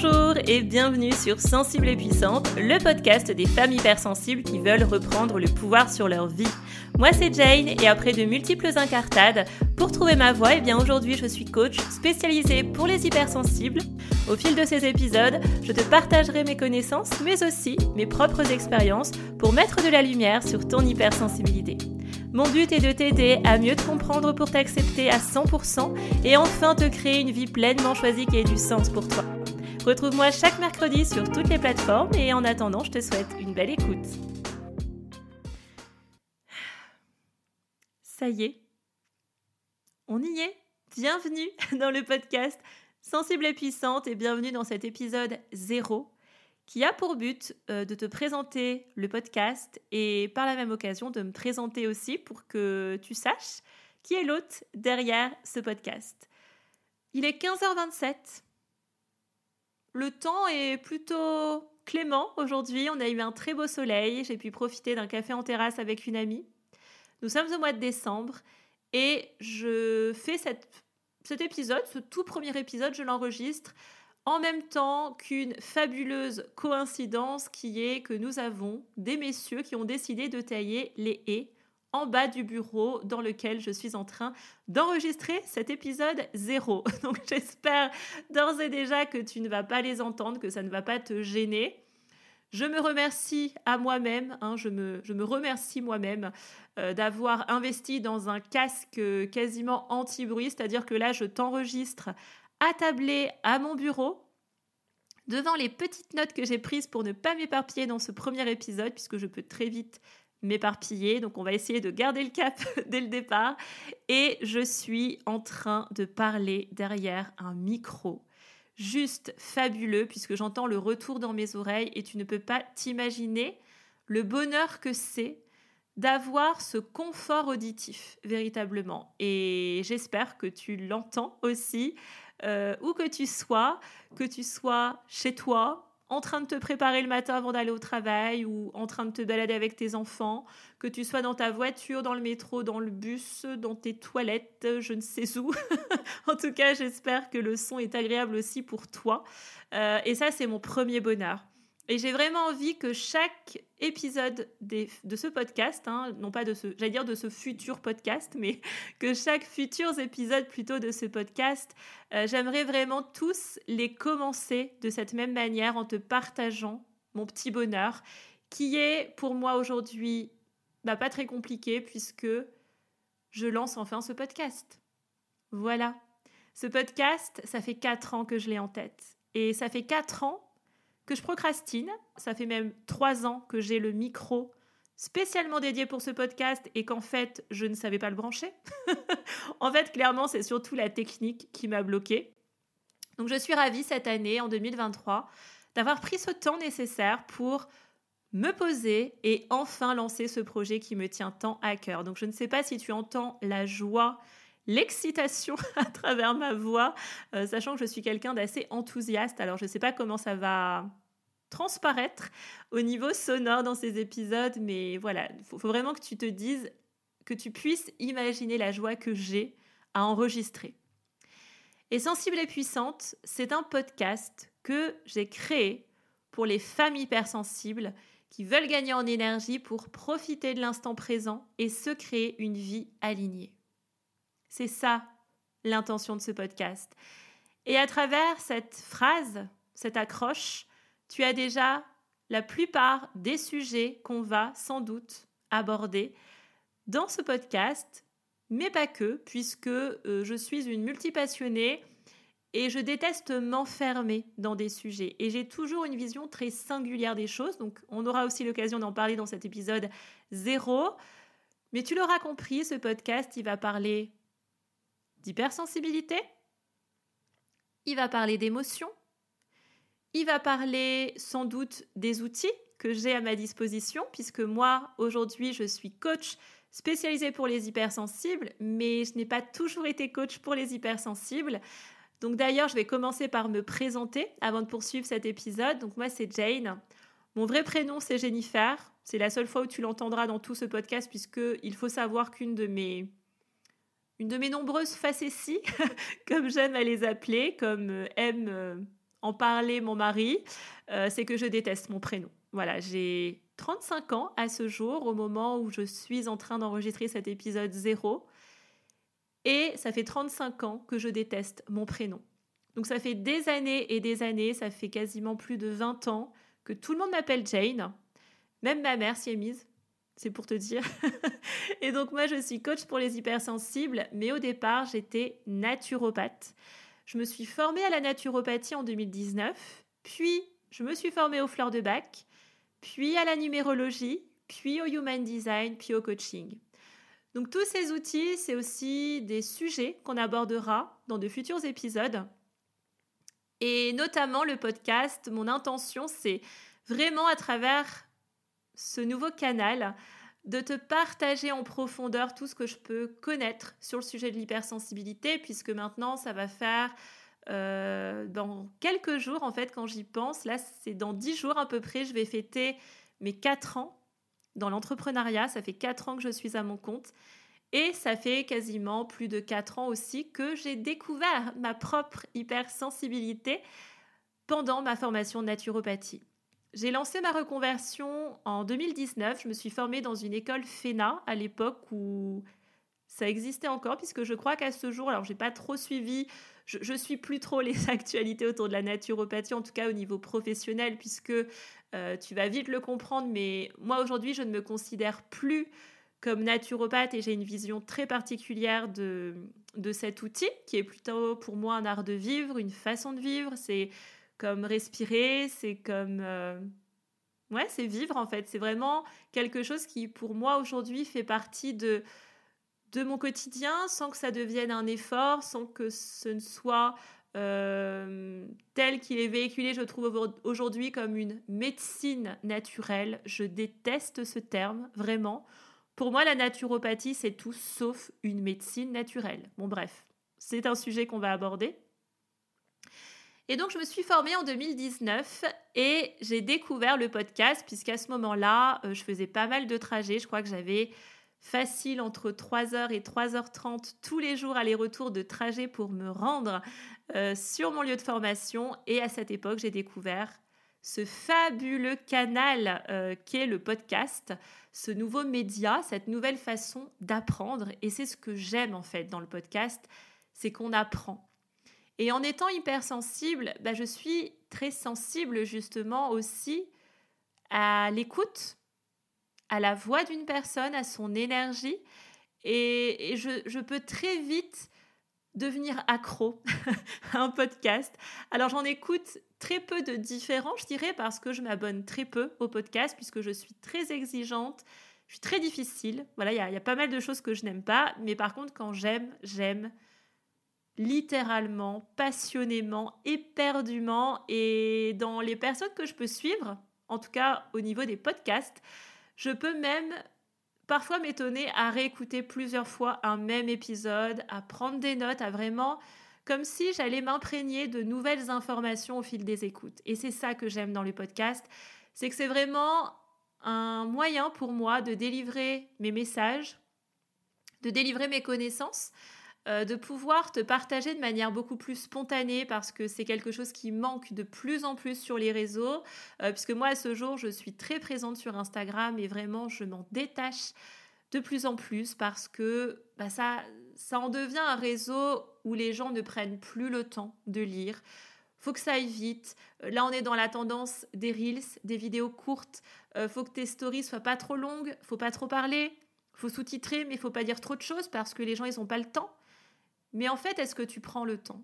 Bonjour et bienvenue sur Sensible et Puissante, le podcast des femmes hypersensibles qui veulent reprendre le pouvoir sur leur vie. Moi c'est Jane et après de multiples incartades, pour trouver ma voie, eh bien aujourd'hui je suis coach spécialisée pour les hypersensibles. Au fil de ces épisodes, je te partagerai mes connaissances mais aussi mes propres expériences pour mettre de la lumière sur ton hypersensibilité. Mon but est de t'aider à mieux te comprendre pour t'accepter à 100% et enfin te créer une vie pleinement choisie qui ait du sens pour toi. Retrouve-moi chaque mercredi sur toutes les plateformes et en attendant, je te souhaite une belle écoute. Ça y est, on y est. Bienvenue dans le podcast Sensible et puissante et bienvenue dans cet épisode 0 qui a pour but euh, de te présenter le podcast et par la même occasion de me présenter aussi pour que tu saches qui est l'hôte derrière ce podcast. Il est 15h27 le temps est plutôt clément aujourd'hui. On a eu un très beau soleil. J'ai pu profiter d'un café en terrasse avec une amie. Nous sommes au mois de décembre et je fais cet épisode, ce tout premier épisode, je l'enregistre en même temps qu'une fabuleuse coïncidence qui est que nous avons des messieurs qui ont décidé de tailler les haies en bas du bureau dans lequel je suis en train d'enregistrer cet épisode zéro. Donc j'espère d'ores et déjà que tu ne vas pas les entendre, que ça ne va pas te gêner. Je me remercie à moi-même, hein, je, me, je, me, remercie moi-même euh, d'avoir investi dans un casque quasiment anti-bruit, c'est-à-dire que là je t'enregistre attablé à mon bureau devant les petites notes que j'ai prises pour ne pas m'éparpiller dans ce premier épisode, puisque je peux très vite m'éparpiller. Donc on va essayer de garder le cap dès le départ. Et je suis en train de parler derrière un micro. Juste fabuleux puisque j'entends le retour dans mes oreilles et tu ne peux pas t'imaginer le bonheur que c'est d'avoir ce confort auditif véritablement. Et j'espère que tu l'entends aussi, euh, où que tu sois, que tu sois chez toi, en train de te préparer le matin avant d'aller au travail ou en train de te balader avec tes enfants, que tu sois dans ta voiture, dans le métro, dans le bus, dans tes toilettes, je ne sais où. en tout cas, j'espère que le son est agréable aussi pour toi. Euh, et ça, c'est mon premier bonheur. Et j'ai vraiment envie que chaque épisode de ce podcast, hein, non pas de ce, j'allais dire de ce futur podcast, mais que chaque futur épisode plutôt de ce podcast, euh, j'aimerais vraiment tous les commencer de cette même manière en te partageant mon petit bonheur, qui est pour moi aujourd'hui bah, pas très compliqué puisque je lance enfin ce podcast. Voilà. Ce podcast, ça fait quatre ans que je l'ai en tête. Et ça fait quatre ans que je procrastine. Ça fait même trois ans que j'ai le micro spécialement dédié pour ce podcast et qu'en fait, je ne savais pas le brancher. en fait, clairement, c'est surtout la technique qui m'a bloqué. Donc, je suis ravie cette année, en 2023, d'avoir pris ce temps nécessaire pour me poser et enfin lancer ce projet qui me tient tant à cœur. Donc, je ne sais pas si tu entends la joie l'excitation à travers ma voix, euh, sachant que je suis quelqu'un d'assez enthousiaste. Alors je ne sais pas comment ça va transparaître au niveau sonore dans ces épisodes, mais voilà, il faut, vraiment que tu te dises, que tu puisses imaginer la joie que j'ai à enregistrer. Et Sensible et Puissante, c'est un podcast que j'ai créé pour les femmes hypersensibles qui veulent gagner en énergie pour profiter de l'instant présent et se créer une vie alignée. C'est ça l'intention de ce podcast. Et à travers cette phrase, cette accroche, tu as déjà la plupart des sujets qu'on va sans doute aborder dans ce podcast, mais pas que, puisque euh, je suis une multipassionnée et je déteste m'enfermer dans des sujets. Et j'ai toujours une vision très singulière des choses, donc on aura aussi l'occasion d'en parler dans cet épisode zéro. Mais tu l'auras compris, ce podcast, il va parler d'hypersensibilité, il va parler d'émotions, il va parler sans doute des outils que j'ai à ma disposition, puisque moi, aujourd'hui, je suis coach spécialisé pour les hypersensibles, mais je n'ai pas toujours été coach pour les hypersensibles. Donc d'ailleurs, je vais commencer par me présenter avant de poursuivre cet épisode. Donc moi, c'est Jane. Mon vrai prénom, c'est Jennifer. C'est la seule fois où tu l'entendras dans tout ce podcast, puisqu'il faut savoir qu'une de mes une de mes nombreuses facéties, comme j'aime à les appeler, comme euh, aiment euh, en parler mon mari, euh, c'est que je déteste mon prénom. Voilà, j'ai 35 ans à ce jour, au moment où je suis en train d'enregistrer cet épisode 0. Et ça fait 35 ans que je déteste mon prénom. Donc ça fait des années et des années, ça fait quasiment plus de 20 ans que tout le monde m'appelle Jane. Même ma mère s'y est mise, c'est pour te dire. et donc moi, je suis coach pour les hypersensibles, mais au départ, j'étais naturopathe. Je me suis formée à la naturopathie en 2019, puis je me suis formée aux fleurs de bac, puis à la numérologie, puis au human design, puis au coaching. Donc tous ces outils, c'est aussi des sujets qu'on abordera dans de futurs épisodes. Et notamment le podcast, mon intention, c'est vraiment à travers ce nouveau canal de te partager en profondeur tout ce que je peux connaître sur le sujet de l'hypersensibilité, puisque maintenant, ça va faire euh, dans quelques jours, en fait, quand j'y pense, là, c'est dans dix jours à peu près, je vais fêter mes quatre ans dans l'entrepreneuriat. Ça fait quatre ans que je suis à mon compte. Et ça fait quasiment plus de quatre ans aussi que j'ai découvert ma propre hypersensibilité pendant ma formation naturopathie. J'ai lancé ma reconversion en 2019. Je me suis formée dans une école FENA à l'époque où ça existait encore, puisque je crois qu'à ce jour, alors j'ai pas trop suivi, je, je suis plus trop les actualités autour de la naturopathie, en tout cas au niveau professionnel, puisque euh, tu vas vite le comprendre, mais moi aujourd'hui, je ne me considère plus comme naturopathe et j'ai une vision très particulière de, de cet outil, qui est plutôt pour moi un art de vivre, une façon de vivre. C'est comme respirer, c'est comme... Euh, ouais, c'est vivre en fait. C'est vraiment quelque chose qui, pour moi, aujourd'hui, fait partie de, mon quotidien sans que ça devienne un effort, sans que ce ne soit euh, tel qu'il est véhiculé, je trouve aujourd'hui comme une médecine naturelle. Je déteste ce terme, vraiment. Pour moi, la naturopathie, c'est tout sauf une médecine naturelle. Bon, bref, c'est un sujet qu'on va aborder. Et donc, je me suis formée en 2019 et j'ai découvert le podcast, puisqu'à ce moment-là, euh, je faisais pas mal de trajets. Je crois que j'avais facile entre 3h et 3h30 tous les jours aller-retour de trajet pour me rendre euh, sur mon lieu de formation. Et à cette époque, j'ai découvert ce fabuleux canal euh, qui est le podcast, ce nouveau média, cette nouvelle façon d'apprendre. Et c'est ce que j'aime en fait dans le podcast, c'est qu'on apprend. Et en étant hypersensible, bah, je suis très sensible justement aussi à l'écoute, à la voix d'une personne, à son énergie. Et, je, peux très vite devenir accro à un podcast. Alors j'en écoute très peu de différents, je dirais, parce que je m'abonne très peu au podcast, puisque je suis très exigeante, je suis très difficile. Voilà, il y, y, a pas mal de choses que je n'aime pas, mais par contre, quand j'aime, j'aime littéralement, passionnément, éperdument. Et dans les personnes que je peux suivre, en tout cas au niveau des podcasts, je peux même parfois m'étonner à réécouter plusieurs fois un même épisode, à prendre des notes, à vraiment comme si j'allais m'imprégner de nouvelles informations au fil des écoutes. Et c'est ça que j'aime dans le podcast, c'est que c'est vraiment un moyen pour moi de délivrer mes messages, de délivrer mes connaissances, euh, de pouvoir te partager de manière beaucoup plus spontanée parce que c'est quelque chose qui manque de plus en plus sur les réseaux. Euh, puisque moi, à ce jour, je suis très présente sur Instagram et vraiment, je m'en détache de plus en plus parce que bah, ça, ça en devient un réseau où les gens ne prennent plus le temps de lire. Faut que ça aille vite. Euh, là, on est dans la tendance des reels, des vidéos courtes. faut que tes stories soient pas trop longues. Faut pas trop parler. Faut sous-titrer, mais faut pas dire trop de choses parce que les gens, ils ont pas le temps. Mais en fait, est-ce que tu prends le temps?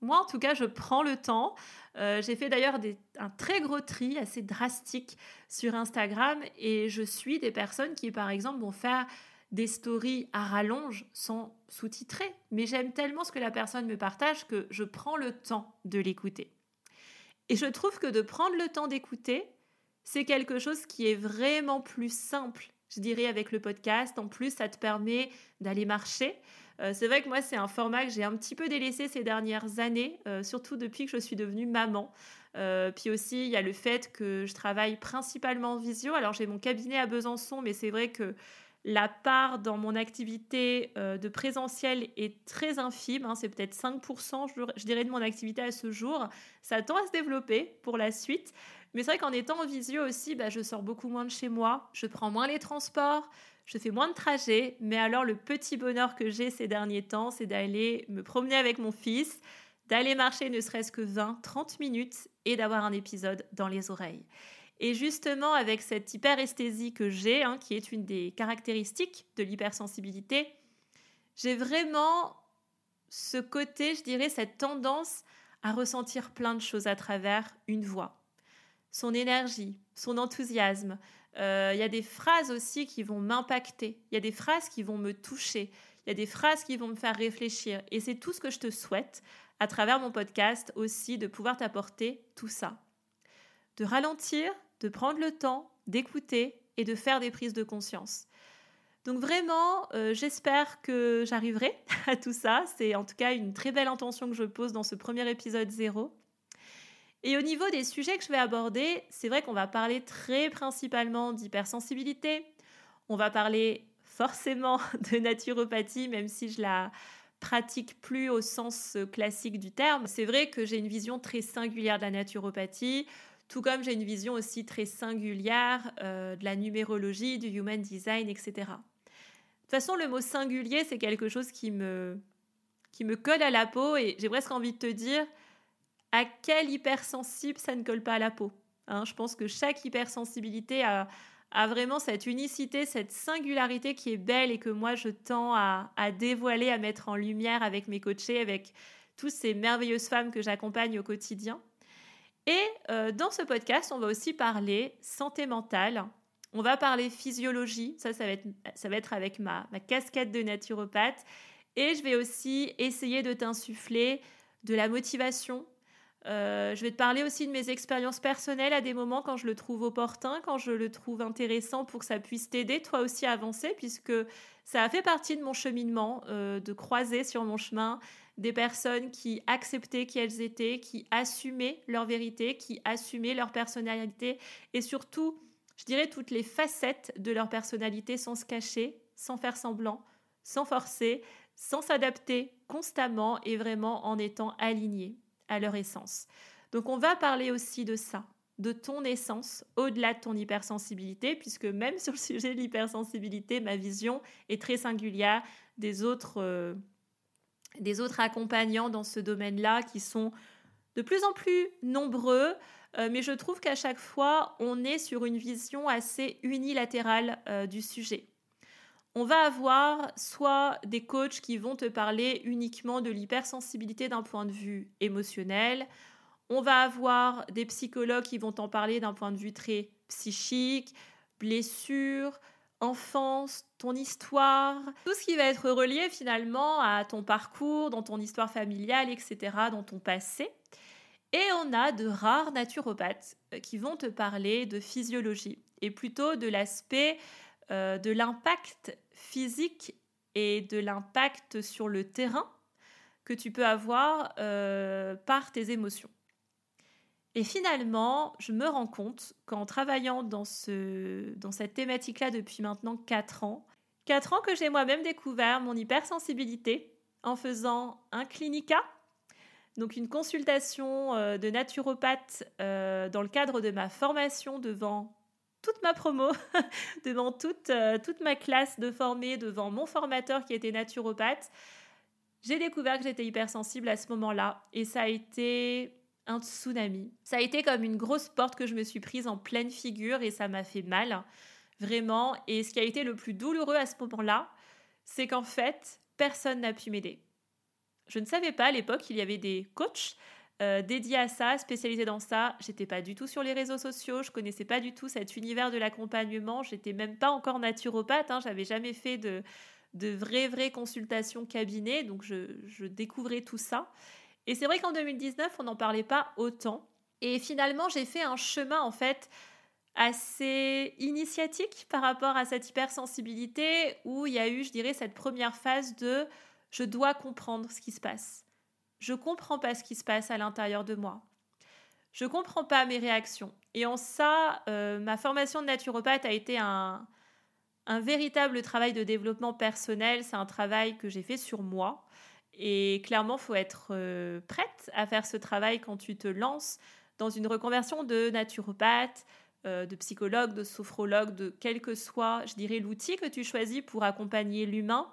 Moi, en tout cas, je prends le temps. Euh, j'ai fait d'ailleurs un très gros tri assez drastique sur Instagram et je suis des personnes qui, par exemple, vont faire des stories à rallonge sans sous-titrer. Mais j'aime tellement ce que la personne me partage que je prends le temps de l'écouter. Et je trouve que de prendre le temps d'écouter, c'est quelque chose qui est vraiment plus simple, je dirais, avec le podcast. En plus, ça te permet d'aller marcher. Euh, c'est vrai que moi, c'est un format que j'ai un petit peu délaissé ces dernières années, euh, surtout depuis que je suis devenue maman. Euh, puis aussi, il y a le fait que je travaille principalement en visio. Alors, j'ai mon cabinet à Besançon, mais c'est vrai que La part dans mon activité de présentiel est très infime, hein, c'est peut-être 5%, je, dirais, de mon activité à ce jour. Ça tend à se développer pour la suite. Mais c'est vrai qu'en étant en visio aussi, bah, je sors beaucoup moins de chez moi, je prends moins les transports, je fais moins de trajets. Mais alors, le petit bonheur que j'ai ces derniers temps, c'est d'aller me promener avec mon fils, d'aller marcher ne serait-ce que 20, 30 minutes et d'avoir un épisode dans les oreilles. Et justement, avec cette hyperesthésie que j'ai, hein, qui est une des caractéristiques de l'hypersensibilité, j'ai vraiment ce côté, je dirais, cette tendance à ressentir plein de choses à travers une voix. Son énergie, son enthousiasme. Euh, il y a des phrases aussi qui vont m'impacter. Il y a des phrases qui vont me toucher. Il y a des phrases qui vont me faire réfléchir. Et c'est tout ce que je te souhaite à travers mon podcast aussi, de pouvoir t'apporter tout ça. De ralentir, de prendre le temps, d'écouter et de faire des prises de conscience. Donc vraiment, euh, j'espère que j'arriverai à tout ça. C'est en tout cas une très belle intention que je pose dans ce premier épisode zéro. Et au niveau des sujets que je vais aborder, c'est vrai qu'on va parler très principalement d'hypersensibilité. On va parler forcément de naturopathie, même si je la pratique plus au sens classique du terme. C'est vrai que j'ai une vision très singulière de la naturopathie, tout comme j'ai une vision aussi très singulière euh, de la numérologie, du human design, etc. De toute façon, le mot singulier, c'est quelque chose qui me, qui me colle à la peau et j'ai presque envie de te dire à quel hypersensible ça ne colle pas à la peau. Hein. je pense que chaque hypersensibilité a, vraiment cette unicité, cette singularité qui est belle et que moi je tends à, dévoiler, à mettre en lumière avec mes coachés, avec toutes ces merveilleuses femmes que j'accompagne au quotidien. Et euh, dans ce podcast, on va aussi parler santé mentale. On va parler physiologie, ça, ça va être, ça va être avec ma, ma casquette de naturopathe. Et je vais aussi essayer de t'insuffler de la motivation, euh, je vais te parler aussi de mes expériences personnelles à des moments quand je le trouve opportun, quand je le trouve intéressant pour que ça puisse t'aider toi aussi à avancer, puisque ça a fait partie de mon cheminement, euh, de croiser sur mon chemin des personnes qui acceptaient qui elles étaient, qui assumaient leur vérité, qui assumaient leur personnalité et surtout, je dirais, toutes les facettes de leur personnalité sans se cacher, sans faire semblant, sans forcer, sans s'adapter constamment et vraiment en étant alignés à leur essence. Donc on va parler aussi de ça, de ton essence au-delà de ton hypersensibilité, puisque même sur le sujet de l'hypersensibilité, ma vision est très singulière des autres, euh, des autres accompagnants dans ce domaine-là qui sont de plus en plus nombreux, euh, mais je trouve qu'à chaque fois, on est sur une vision assez unilatérale euh, du sujet on va avoir soit des coachs qui vont te parler uniquement de l'hypersensibilité d'un point de vue émotionnel, on va avoir des psychologues qui vont t'en parler d'un point de vue très psychique, blessure, enfance, ton histoire, tout ce qui va être relié finalement à ton parcours, dans ton histoire familiale, etc., dans ton passé. Et on a de rares naturopathes euh, qui vont te parler de physiologie et plutôt de l'aspect euh, de l'impact physique et de l'impact sur le terrain que tu peux avoir euh, par tes émotions. Et finalement, je me rends compte qu'en travaillant dans, ce, dans cette thématique-là depuis maintenant 4 ans, 4 ans que j'ai moi-même découvert mon hypersensibilité en faisant un clinica, donc une consultation euh, de naturopathe dans le cadre de ma formation devant toute ma promo, devant toute, euh, toute ma classe de formés, devant mon formateur qui était naturopathe, j'ai découvert que j'étais hypersensible à ce moment-là. Et ça a été un tsunami. Ça a été comme une grosse porte que je me suis prise en pleine figure et ça m'a fait mal, vraiment. Et ce qui a été le plus douloureux à ce moment-là, c'est qu'en fait, personne n'a pu m'aider. Je ne savais pas à l'époque qu'il y avait des coachs euh, dédié à ça, spécialisé dans ça. J'étais pas du tout sur les réseaux sociaux, je connaissais pas du tout cet univers de l'accompagnement. J'étais même pas encore naturopathe, hein, j'avais jamais fait de, vraies, vraies consultations cabinet, donc je, je découvrais tout ça. Et c'est vrai qu'en 2019, on n'en parlait pas autant. Et finalement, j'ai fait un chemin en fait assez initiatique par rapport à cette hypersensibilité où il y a eu, je dirais, cette première phase de je dois comprendre ce qui se passe. Je comprends pas ce qui se passe à l'intérieur de moi. Je comprends pas mes réactions. Et en ça, euh, ma formation de naturopathe a été un, véritable travail de développement personnel, c'est un travail que j'ai fait sur moi. Et clairement, faut être euh, prête à faire ce travail quand tu te lances dans une reconversion de naturopathe, euh, de psychologue, de sophrologue, de quel que soit, je dirais, l'outil que tu choisis pour accompagner l'humain.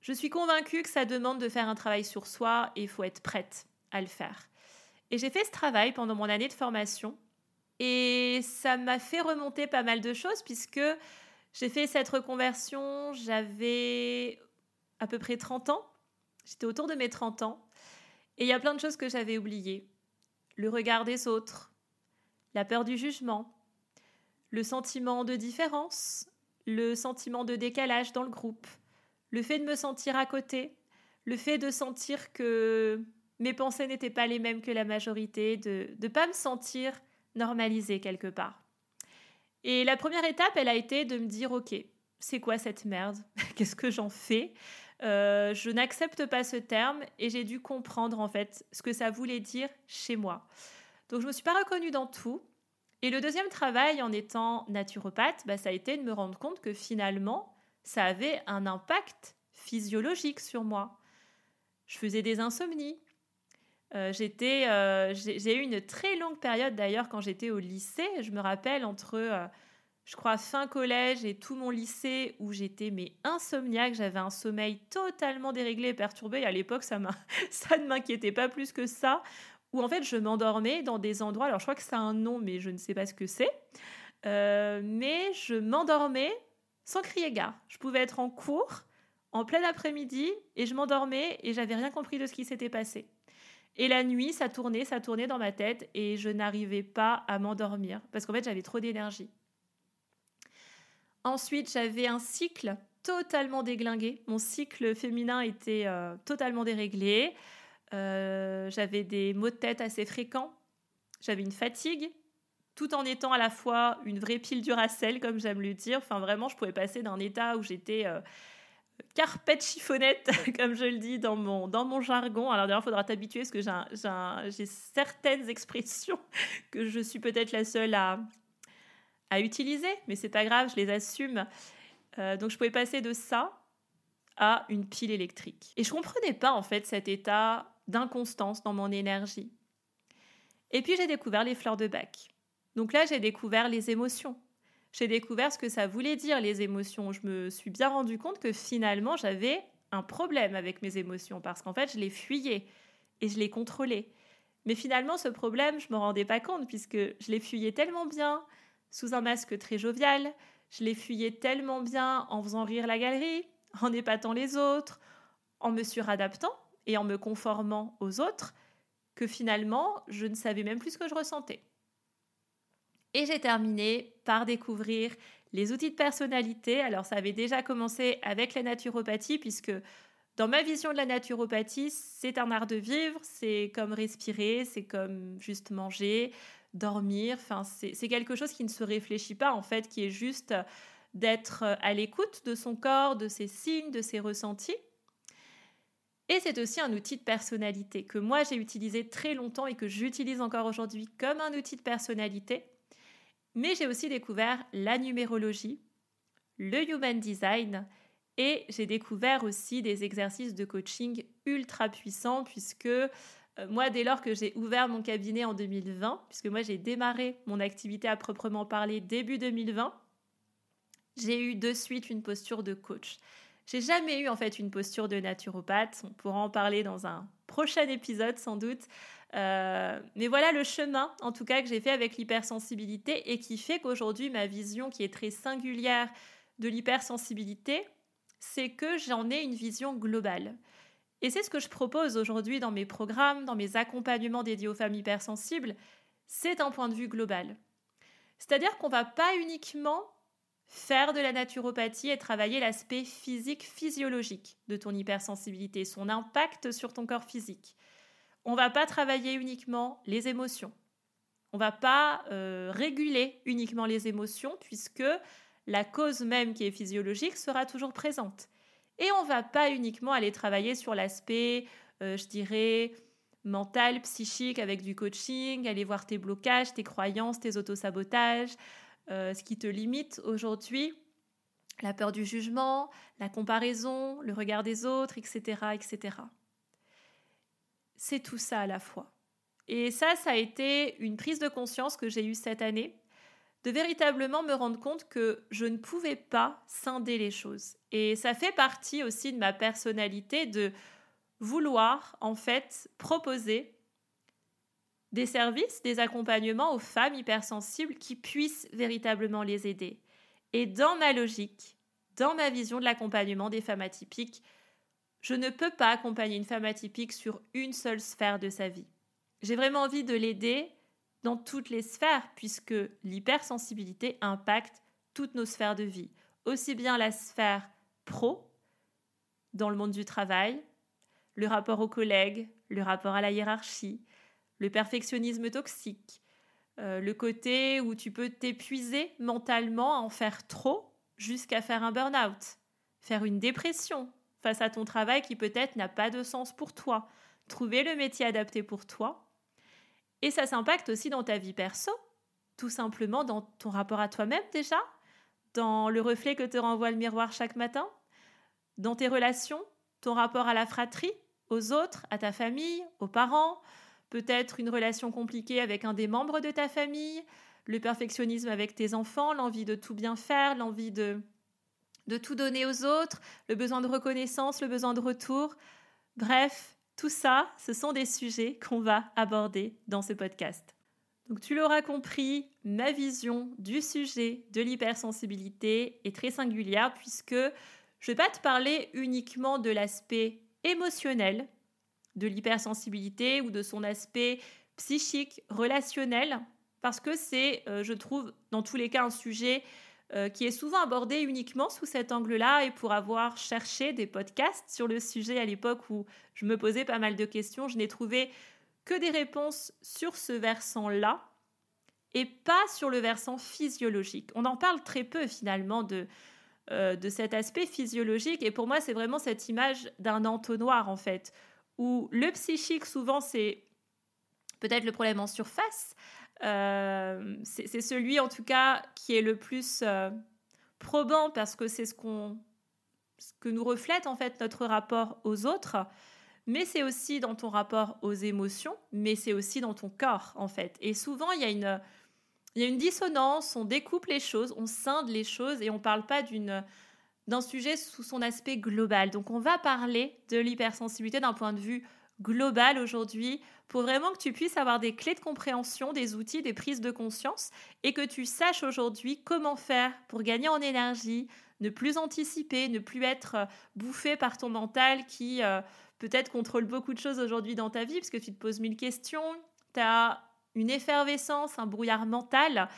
Je suis convaincue que ça demande de faire un travail sur soi et il faut être prête à le faire. Et j'ai fait ce travail pendant mon année de formation et ça m'a fait remonter pas mal de choses puisque j'ai fait cette reconversion, j'avais à peu près 30 ans, j'étais autour de mes 30 ans et il y a plein de choses que j'avais oubliées. Le regard des autres, la peur du jugement, le sentiment de différence, le sentiment de décalage dans le groupe, le fait de me sentir à côté, le fait de sentir que mes pensées n'étaient pas les mêmes que la majorité, de ne pas me sentir normalisée quelque part. Et la première étape, elle a été de me dire, ok, c'est quoi cette merde? Qu'est-ce que j'en fais? Euh, Je n'accepte pas ce terme et j'ai dû comprendre en fait ce que ça voulait dire chez moi. Donc je me suis pas reconnue dans tout. Et le deuxième travail en étant naturopathe, bah, ça a été de me rendre compte que finalement, ça avait un impact physiologique sur moi. Je faisais des insomnies. Euh, euh, j'ai eu une très longue période d'ailleurs quand j'étais au lycée. Je me rappelle entre, euh, je crois, fin collège et tout mon lycée où j'étais mais insomniaque. J'avais un sommeil totalement déréglé et perturbé. à l'époque, ça, ça ne m'inquiétait pas plus que ça. Où en fait, je m'endormais dans des endroits. Alors, je crois que c'est un nom, mais je ne sais pas ce que c'est. mais je m'endormais sans crier gare. Je pouvais être en cours en plein après-midi et je m'endormais et j'avais rien compris de ce qui s'était passé. Et la nuit, ça tournait, ça tournait dans ma tête et je n'arrivais pas à m'endormir parce qu'en fait, j'avais trop d'énergie. Ensuite, j'avais un cycle totalement déglingué. Mon cycle féminin était euh, totalement déréglé. Euh, j'avais des maux de tête assez fréquents. J'avais une fatigue tout en étant à la fois une vraie pile Duracell, comme j'aime le dire. Enfin, vraiment, je pouvais passer d'un état où j'étais euh, carpette chiffonnette, comme je le dis dans mon, dans mon jargon. Alors d'ailleurs, il faudra t'habituer parce que j'ai certaines expressions que je suis peut-être la seule à, à utiliser, mais c'est pas grave, je les assume. Euh, donc je pouvais passer de ça à une pile électrique. Et je comprenais pas en fait cet état d'inconstance dans mon énergie. Et puis j'ai découvert les fleurs de bac. Donc là, j'ai découvert les émotions. J'ai découvert ce que ça voulait dire, les émotions. Je me suis bien rendu compte que finalement, j'avais un problème avec mes émotions parce qu'en fait, je les fuyais et je les contrôlais. Mais finalement, ce problème, je ne me rendais pas compte puisque je les fuyais tellement bien sous un masque très jovial, je les fuyais tellement bien en faisant rire la galerie, en épatant les autres, en me suradaptant et en me conformant aux autres, que finalement, je ne savais même plus ce que je ressentais. Et j'ai terminé par découvrir les outils de personnalité. Alors ça avait déjà commencé avec la naturopathie, puisque dans ma vision de la naturopathie, c'est un art de vivre, c'est comme respirer, c'est comme juste manger, dormir. Enfin, c'est quelque chose qui ne se réfléchit pas, en fait, qui est juste d'être à l'écoute de son corps, de ses signes, de ses ressentis. Et c'est aussi un outil de personnalité que moi j'ai utilisé très longtemps et que j'utilise encore aujourd'hui comme un outil de personnalité. Mais j'ai aussi découvert la numérologie, le human design et j'ai découvert aussi des exercices de coaching ultra puissants puisque euh, moi, dès lors que j'ai ouvert mon cabinet en 2020, puisque moi j'ai démarré mon activité à proprement parler début 2020, j'ai eu de suite une posture de coach. J'ai jamais eu en fait une posture de naturopathe. On pourra en parler dans un prochain épisode sans doute. Euh, mais voilà le chemin, en tout cas, que j'ai fait avec l'hypersensibilité et qui fait qu'aujourd'hui, ma vision qui est très singulière de l'hypersensibilité, c'est que j'en ai une vision globale. Et c'est ce que je propose aujourd'hui dans mes programmes, dans mes accompagnements dédiés aux femmes hypersensibles, c'est un point de vue global. C'est-à-dire qu'on ne va pas uniquement faire de la naturopathie et travailler l'aspect physique physiologique de ton hypersensibilité, son impact sur ton corps physique on va pas travailler uniquement les émotions. On va pas euh, réguler uniquement les émotions puisque la cause même qui est physiologique sera toujours présente. Et on va pas uniquement aller travailler sur l'aspect, euh, je dirais, mental, psychique avec du coaching, aller voir tes blocages, tes croyances, tes autosabotages, euh, ce qui te limite aujourd'hui la peur du jugement, la comparaison, le regard des autres, etc. etc. C'est tout ça à la fois. Et ça, ça a été une prise de conscience que j'ai eue cette année, de véritablement me rendre compte que je ne pouvais pas scinder les choses. Et ça fait partie aussi de ma personnalité de vouloir, en fait, proposer des services, des accompagnements aux femmes hypersensibles qui puissent véritablement les aider. Et dans ma logique, dans ma vision de l'accompagnement des femmes atypiques, je ne peux pas accompagner une femme atypique sur une seule sphère de sa vie. J'ai vraiment envie de l'aider dans toutes les sphères, puisque l'hypersensibilité impacte toutes nos sphères de vie, aussi bien la sphère pro, dans le monde du travail, le rapport aux collègues, le rapport à la hiérarchie, le perfectionnisme toxique, euh, le côté où tu peux t'épuiser mentalement à en faire trop jusqu'à faire un burn-out, faire une dépression face à ton travail qui peut-être n'a pas de sens pour toi, trouver le métier adapté pour toi. Et ça s'impacte aussi dans ta vie perso, tout simplement dans ton rapport à toi-même déjà, dans le reflet que te renvoie le miroir chaque matin, dans tes relations, ton rapport à la fratrie, aux autres, à ta famille, aux parents, peut-être une relation compliquée avec un des membres de ta famille, le perfectionnisme avec tes enfants, l'envie de tout bien faire, l'envie de, tout donner aux autres, le besoin de reconnaissance, le besoin de retour. Bref, tout ça, ce sont des sujets qu'on va aborder dans ce podcast. Donc tu l'auras compris, ma vision du sujet de l'hypersensibilité est très singulière puisque je ne vais pas te parler uniquement de l'aspect émotionnel de l'hypersensibilité ou de son aspect psychique, relationnel, parce que c'est, euh, je trouve, dans tous les cas, un sujet euh, qui est souvent abordé uniquement sous cet angle-là. Et pour avoir cherché des podcasts sur le sujet à l'époque où je me posais pas mal de questions, je n'ai trouvé que des réponses sur ce versant-là et pas sur le versant physiologique. On en parle très peu finalement de, euh, de cet aspect physiologique. Et pour moi, c'est vraiment cette image d'un entonnoir, en fait, où le psychique, souvent, c'est peut-être le problème en surface. Euh, c'est celui, en tout cas, qui est le plus euh, probant parce que c'est ce, ce que nous reflète, en fait, notre rapport aux autres. Mais c'est aussi dans ton rapport aux émotions, mais c'est aussi dans ton corps, en fait. Et souvent, il y a une il y a une dissonance, on découpe les choses, on scinde les choses et on ne parle pas d'une d'un sujet sous son aspect global. Donc on va parler de l'hypersensibilité d'un point de vue global aujourd'hui pour vraiment que tu puisses avoir des clés de compréhension, des outils, des prises de conscience et que tu saches aujourd'hui comment faire pour gagner en énergie, ne plus anticiper, ne plus être euh, bouffé par ton mental qui euh, peut-être contrôle beaucoup de choses aujourd'hui dans ta vie parce que tu te poses mille questions, tu as une effervescence, un brouillard mental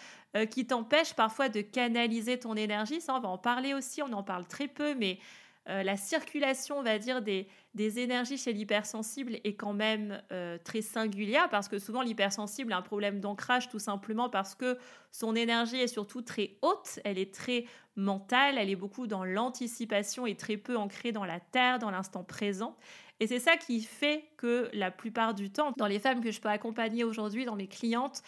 qui t'empêche parfois de canaliser ton énergie. Ça, on va en parler aussi, on en parle très peu, mais euh, la circulation, on va dire, des, énergies chez l'hypersensible est quand même euh, très singulière parce que souvent l'hypersensible a un problème d'ancrage tout simplement parce que son énergie est surtout très haute, elle est très mentale, elle est beaucoup dans l'anticipation et très peu ancrée dans la terre, dans l'instant présent. Et c'est ça qui fait que la plupart du temps, dans les femmes que je peux accompagner aujourd'hui, dans mes clientes,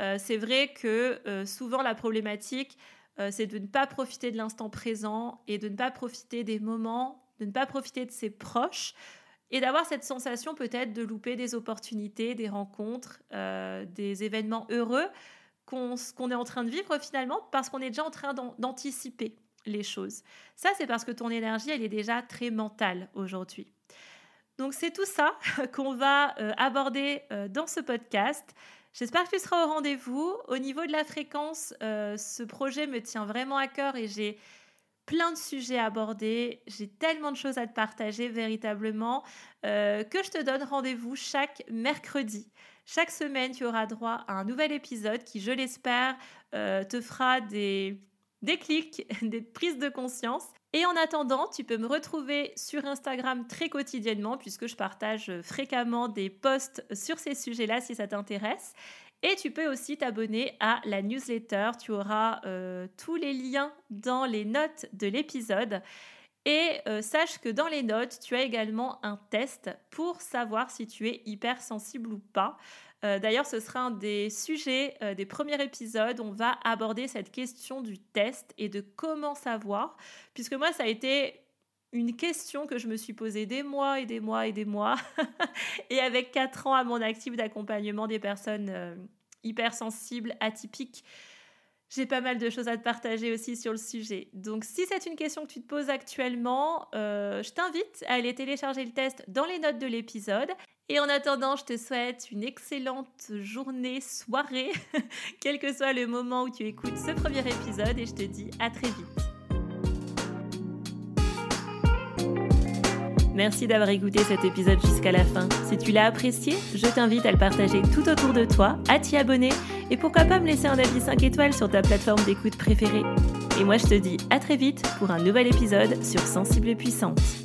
euh, c'est vrai que souvent la problématique, euh, c'est de ne pas profiter de l'instant présent et de ne pas profiter des moments, de ne pas profiter de ses proches et d'avoir cette sensation peut-être de louper des opportunités, des rencontres, des événements heureux qu'on est en train de vivre finalement parce qu'on est déjà en train d'anticiper les choses. Ça, c'est parce que ton énergie, elle est déjà très mentale aujourd'hui. Donc c'est tout ça qu'on va euh, aborder euh, dans ce podcast. J'espère que tu seras au rendez-vous. Au niveau de la fréquence, euh, ce projet me tient vraiment à cœur et j'ai plein de sujets à aborder. J'ai tellement de choses à te partager véritablement que je te donne rendez-vous chaque mercredi. Chaque semaine, tu auras droit à un nouvel épisode qui, je l'espère, te fera des clics, des prises de conscience et en attendant, tu peux me retrouver sur Instagram très quotidiennement puisque je partage fréquemment des posts sur ces sujets-là si ça t'intéresse. Et tu peux aussi t'abonner à la newsletter. Tu auras euh, tous les liens dans les notes de l'épisode. Et euh, sache que dans les notes, tu as également un test pour savoir si tu es hypersensible ou pas. Euh, d'ailleurs, ce sera un des sujets euh, des premiers épisodes. On va aborder cette question du test et de comment savoir, puisque moi, ça a été une question que je me suis posée des mois et des mois et des mois, et avec quatre ans à mon actif d'accompagnement des personnes euh, hypersensibles, atypiques. J'ai pas mal de choses à te partager aussi sur le sujet. Donc si c'est une question que tu te poses actuellement, je t'invite à aller télécharger le test dans les notes de l'épisode. Et en attendant, je te souhaite une excellente journée, soirée, quel que soit le moment où tu écoutes ce premier épisode et je te dis à très vite. Merci d'avoir écouté cet épisode jusqu'à la fin. Si tu l'as apprécié, je t'invite à le partager tout autour de toi, à t'y abonner et pourquoi pas me laisser un avis 5 étoiles sur ta plateforme d'écoute préférée. Et moi je te dis à très vite pour un nouvel épisode sur Sensible et Puissante.